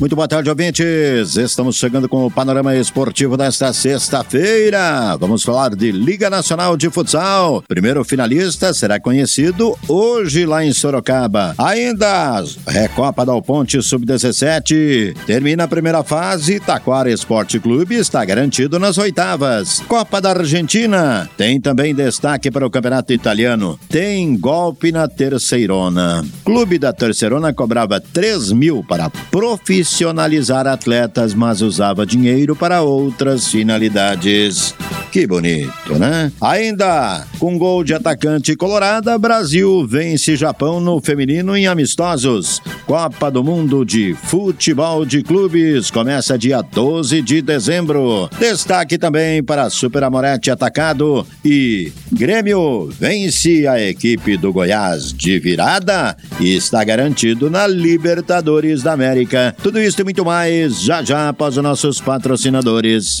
Muito boa tarde, ouvintes. Estamos chegando com o panorama esportivo desta sexta-feira. Vamos falar de Liga Nacional de Futsal. Primeiro finalista será conhecido hoje lá em Sorocaba. Ainda Recopa da Ponte Sub-17. Termina a primeira fase. Taquara Esporte Clube está garantido nas oitavas. Copa da Argentina. Tem também destaque para o Campeonato Italiano. Tem golpe na Terceirona. Clube da Terceirona cobrava 3 mil para profissionais profissionalizar atletas, mas usava dinheiro para outras finalidades. Que bonito, né? Ainda com gol de atacante colorada, Brasil vence Japão no feminino em amistosos. Copa do Mundo de Futebol de Clubes começa dia 12 de dezembro. Destaque também para Super Amorete Atacado e Grêmio vence a equipe do Goiás de virada e está garantido na Libertadores da América. Tudo isso e muito mais já já após os nossos patrocinadores.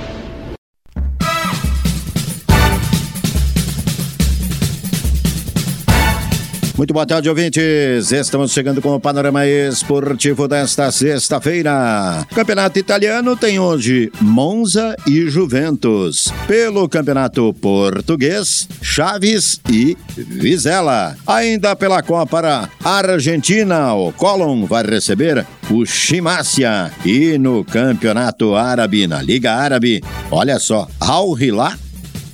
Muito boa tarde, ouvintes. Estamos chegando com o panorama esportivo desta sexta-feira. Campeonato italiano tem hoje Monza e Juventus. Pelo campeonato português, Chaves e Vizela. Ainda pela Copa Argentina, o Colón vai receber o Chimácia. E no campeonato árabe, na Liga Árabe, olha só, Al Hilal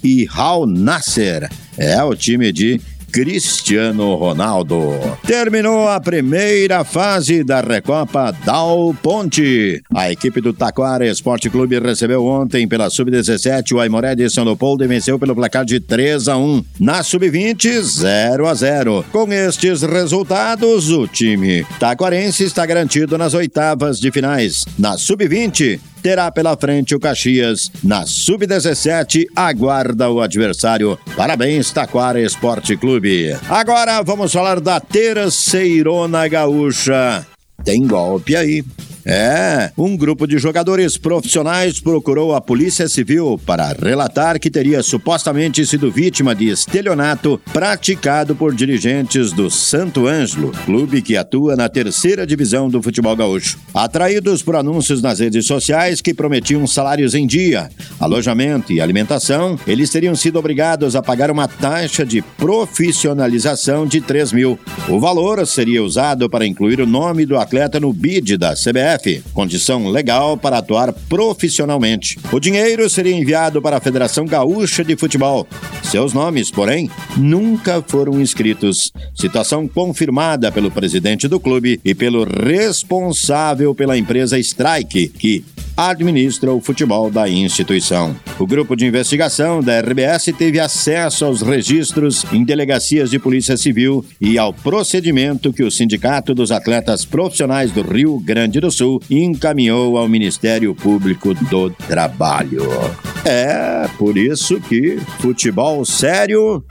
e Al Nasser. É o time de Cristiano Ronaldo. Terminou a primeira fase da Recopa Dal Ponte. A equipe do Taquara Esporte Clube recebeu ontem pela Sub-17 o Aimoré de São Leopoldo e venceu pelo placar de 3 a 1. Na Sub-20, 0 a 0. Com estes resultados, o time taquarense está garantido nas oitavas de finais. Na Sub-20, terá pela frente o Caxias. Na Sub-17, aguarda o adversário. Parabéns, Taquara Esporte Clube. Agora vamos falar da Terceirona Gaúcha. Tem golpe aí. É, um grupo de jogadores profissionais procurou a Polícia Civil para relatar que teria supostamente sido vítima de estelionato praticado por dirigentes do Santo Ângelo, clube que atua na terceira divisão do futebol gaúcho. Atraídos por anúncios nas redes sociais que prometiam salários em dia, alojamento e alimentação, eles teriam sido obrigados a pagar uma taxa de profissionalização de 3 mil. O valor seria usado para incluir o nome do atleta no bid da CBF Condição legal para atuar profissionalmente. O dinheiro seria enviado para a Federação Gaúcha de Futebol. Seus nomes, porém, nunca foram inscritos. Situação confirmada pelo presidente do clube e pelo responsável pela empresa Strike, que administra o futebol da instituição. O grupo de investigação da RBS teve acesso aos registros em delegacias de Polícia Civil e ao procedimento que o Sindicato dos Atletas Profissionais do Rio Grande do Sul encaminhou ao Ministério Público do Trabalho. É por isso que futebol sério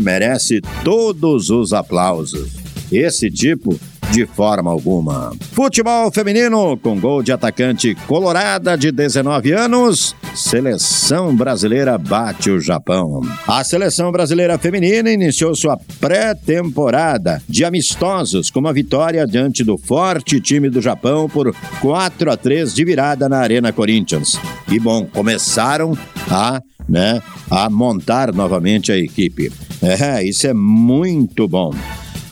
merece todos os aplausos. Esse tipo de forma alguma. Futebol feminino com gol de atacante colorada de 19 anos. Seleção brasileira bate o Japão. A seleção brasileira feminina iniciou sua pré-temporada de amistosos com uma vitória diante do forte time do Japão por 4 a 3 de virada na Arena Corinthians. E bom, começaram a né, a montar novamente a equipe. É, isso é muito bom.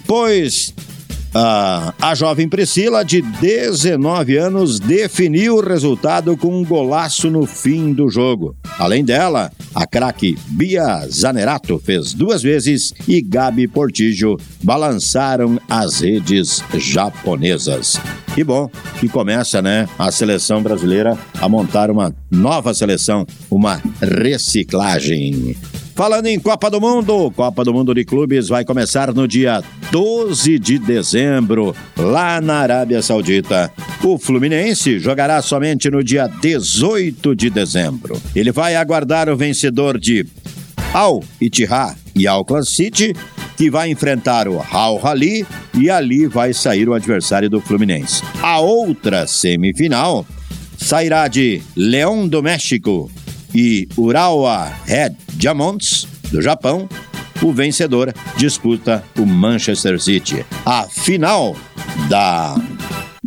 Pois a, a jovem Priscila, de 19 anos, definiu o resultado com um golaço no fim do jogo. Além dela, a craque Bia Zanerato fez duas vezes e Gabi Portijo balançaram as redes japonesas. Que bom que começa, né, a seleção brasileira a montar uma nova seleção, uma reciclagem. Falando em Copa do Mundo, Copa do Mundo de Clubes vai começar no dia 12 de dezembro, lá na Arábia Saudita. O Fluminense jogará somente no dia 18 de dezembro. Ele vai aguardar o vencedor de Al Ittihad e Auckland City, que vai enfrentar o Al Rally e ali vai sair o adversário do Fluminense. A outra semifinal sairá de Leão do México e Urawa Red Diamonds, do Japão, o vencedor disputa o Manchester City. A final da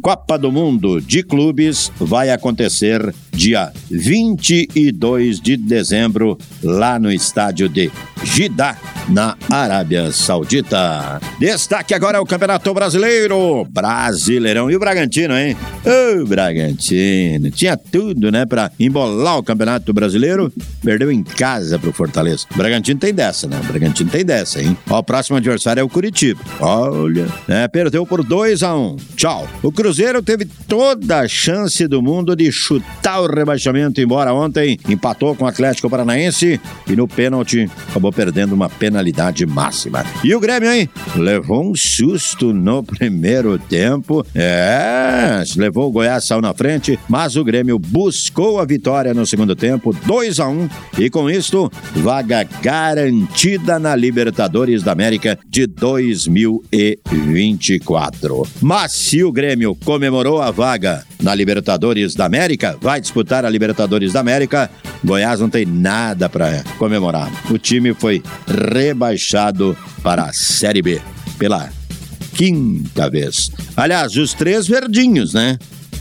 Copa do Mundo de Clubes vai acontecer dia 22 de dezembro, lá no estádio de Jeddah, na Arábia Saudita. Destaque agora o Campeonato Brasileiro. Brasileirão. E o Bragantino, hein? O Bragantino. Tinha tudo, né, pra embolar o Campeonato Brasileiro. Perdeu em casa pro Fortaleza. O Bragantino tem dessa, né? O Bragantino tem dessa, hein? Ó, o próximo adversário é o Curitiba. Olha, né? Perdeu por 2 a 1 um. Tchau. O Cruzeiro teve toda a chance do mundo de chutar o rebaixamento, embora ontem empatou com o Atlético Paranaense e no pênalti acabou perdendo uma penalidade máxima. E o Grêmio, hein? Levou um susto no primeiro tempo. É, levou o Goiás, saiu na frente, mas o Grêmio buscou a vitória no segundo tempo, 2 a 1 um, e com isto, vaga garantida na Libertadores da América de 2024. Mas se o Grêmio comemorou a vaga na Libertadores da América, vai a Libertadores da América. Goiás não tem nada para comemorar. O time foi rebaixado para a Série B pela quinta vez. Aliás, os três verdinhos, né?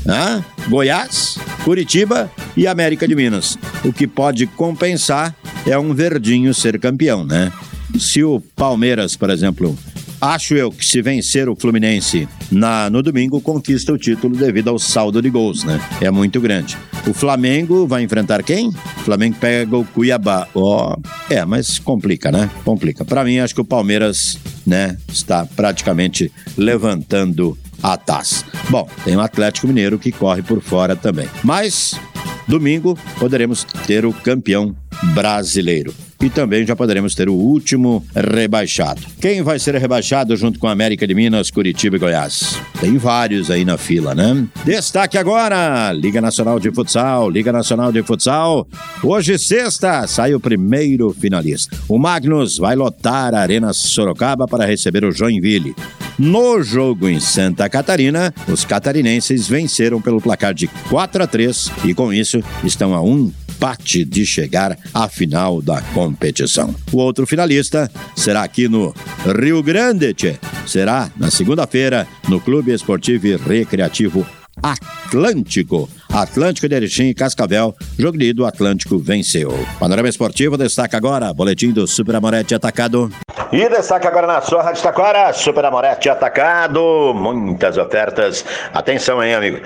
Ah, Goiás, Curitiba e América de Minas. O que pode compensar é um verdinho ser campeão, né? Se o Palmeiras, por exemplo, Acho eu que se vencer o Fluminense na, no domingo, conquista o título devido ao saldo de gols, né? É muito grande. O Flamengo vai enfrentar quem? O Flamengo pega o Cuiabá. Ó, oh, é, mas complica, né? Complica. Para mim, acho que o Palmeiras, né, está praticamente levantando a taça. Bom, tem o Atlético Mineiro que corre por fora também. Mas domingo poderemos ter o campeão brasileiro e também já poderemos ter o último rebaixado. Quem vai ser rebaixado junto com a América de Minas, Curitiba e Goiás? Tem vários aí na fila, né? Destaque agora: Liga Nacional de Futsal, Liga Nacional de Futsal. Hoje, sexta, sai o primeiro finalista. O Magnus vai lotar a Arena Sorocaba para receber o Joinville. No jogo em Santa Catarina, os catarinenses venceram pelo placar de 4 a 3 e com isso estão a um empate de chegar à final da competição. O outro finalista será aqui no Rio Grande, tchê. será na segunda-feira no Clube Esportivo e Recreativo Atlântico. Atlântico de Erechim e Cascavel, jogo de Atlântico venceu. Panorama Esportivo destaca agora, boletim do Super Amorete Atacado. E destaca agora na sua Rádio Taquara, Super Amorete Atacado, muitas ofertas. Atenção aí, amigo.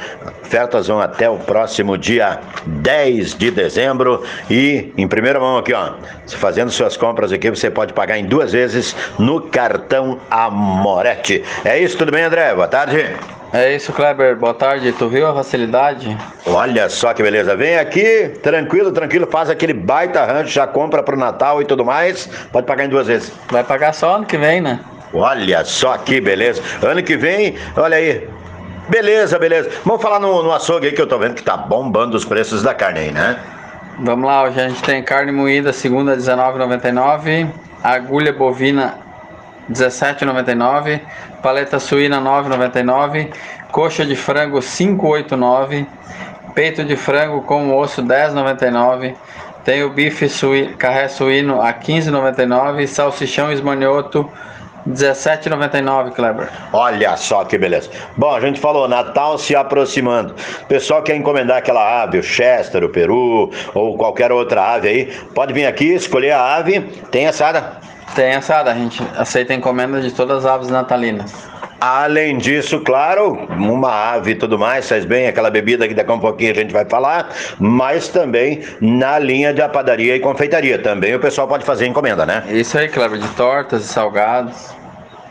Ofertas vão até o próximo dia 10 de dezembro e em primeira mão aqui, ó. Fazendo suas compras aqui, você pode pagar em duas vezes no cartão Amorete. É isso, tudo bem, André? Boa tarde. É isso, Kleber. Boa tarde. Tu viu a facilidade? Olha só que beleza. Vem aqui, tranquilo, tranquilo, faz aquele baita rancho, já compra pro Natal e tudo mais. Pode pagar em duas vezes. Vai pagar só ano que vem, né? Olha só que beleza. Ano que vem, olha aí. Beleza, beleza. Vamos falar no, no açougue aí que eu tô vendo que tá bombando os preços da carne aí, né? Vamos lá, hoje a gente tem carne moída segunda R$19,99, agulha bovina 17,99. Paleta suína 9,99. Coxa de frango 5,89. Peito de frango com osso 10,99. Tem o bife suí, carré suíno a 15,99. Salsichão esmanhoto 17,99, Kleber. Olha só que beleza. Bom, a gente falou, Natal se aproximando. O pessoal quer encomendar aquela ave, o Chester, o Peru ou qualquer outra ave aí, pode vir aqui, escolher a ave. Tem assada? Tem assada, a gente aceita encomenda de todas as aves natalinas. Além disso, claro, uma ave e tudo mais, faz bem aquela bebida que daqui a um pouquinho a gente vai falar, mas também na linha de padaria e confeitaria. Também o pessoal pode fazer encomenda, né? Isso aí, Cleber, de tortas e salgados.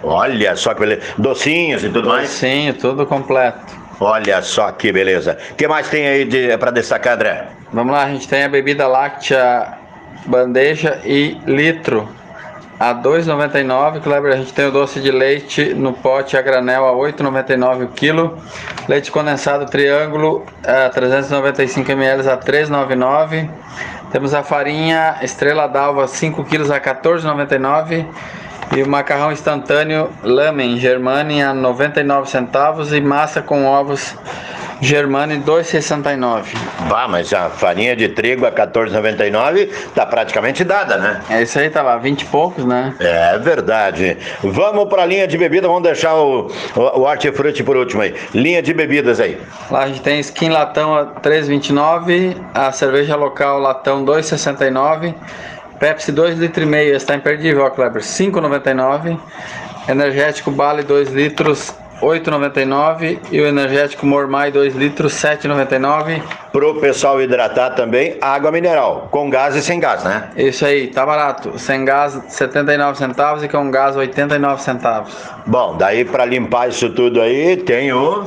Olha só que beleza. Docinhos e tudo mais? Docinho, tudo completo. Olha só que beleza. O que mais tem aí de, para destacar, André? Vamos lá, a gente tem a bebida láctea bandeja e litro a 2,99. Kleber, a gente tem o doce de leite no pote a granel a 8,99 o quilo. Leite condensado triângulo a 395 ml a 3,99. Temos a farinha Estrela d'Alva 5 quilos a 14,99. E o macarrão instantâneo Lamen Germani a 99 centavos e massa com ovos Germani 2,69. Vá, mas a farinha de trigo a 14,99 tá praticamente dada, né? É isso aí, tá lá, 20 e poucos, né? É verdade. Vamos para a linha de bebida, vamos deixar o, o, o hortifruti por último aí. Linha de bebidas aí. Lá a gente tem skin latão a 3,29, a cerveja local latão 2,69. Pepsi 2,5 litros, está imperdível, ó, Kleber, 5,99. Energético Bale 2 litros, 8,99 e o energético Mormai 2 litros 7,99. Pro pessoal hidratar também, água mineral, com gás e sem gás, né? Isso aí, tá barato. Sem gás 79 centavos e com gás 89 centavos. Bom, daí para limpar isso tudo aí, tem o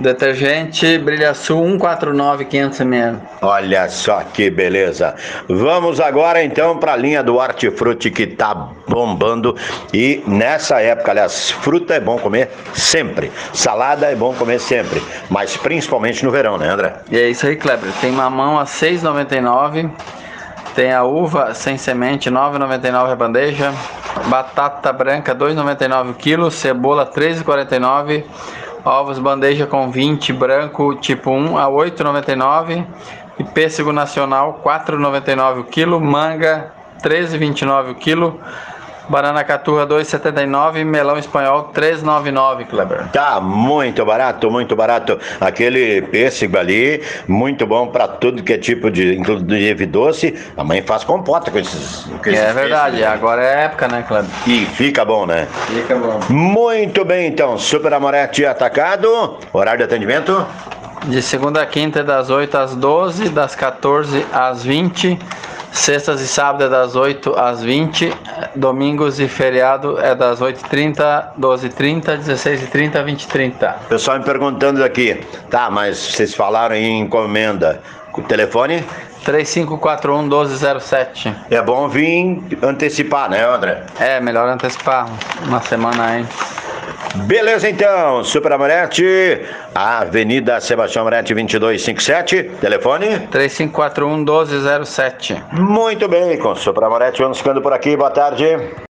Detergente Brilha Sul 149 500 ml. Olha só que beleza. Vamos agora então para a linha do Hortifruti que tá bombando e nessa época, aliás, fruta é bom comer sempre. Salada é bom comer sempre, mas principalmente no verão, né, André? E é isso aí, Kleber. Tem mamão a 6,99. Tem a uva sem semente, 9,99 a bandeja. Batata branca, 2,99 o quilo. Cebola, 3,49 Ovos bandeja com 20, branco tipo 1 a 8,99 e pêssego nacional 4,99 o quilo, manga 13,29 o quilo. Banana caturra 2,79, melão espanhol 3,99, Kleber. Tá muito barato, muito barato. Aquele pêssego ali, muito bom para tudo que é tipo de, inclusive doce. A mãe faz compota com esses. Com esses é verdade, pêssegos, agora é época, né, Kleber? E fica bom, né? Fica bom. Muito bem, então. Super Amorete atacado. Horário de atendimento? De segunda a quinta, das 8 às 12, das 14 às 20 Sextas e sábados é das 8 às 20, domingos e feriado é das 8h30, 12h30, 16h30, 20h30. Pessoal me perguntando aqui, tá, mas vocês falaram em encomenda, o telefone? 3541-1207. É bom vir antecipar, né, André? É, melhor antecipar, uma semana antes. Beleza então, Super Amorete, Avenida Sebastião Amorete 2257, telefone 3541 1207. Muito bem, com Super Amorete, vamos ficando por aqui, boa tarde.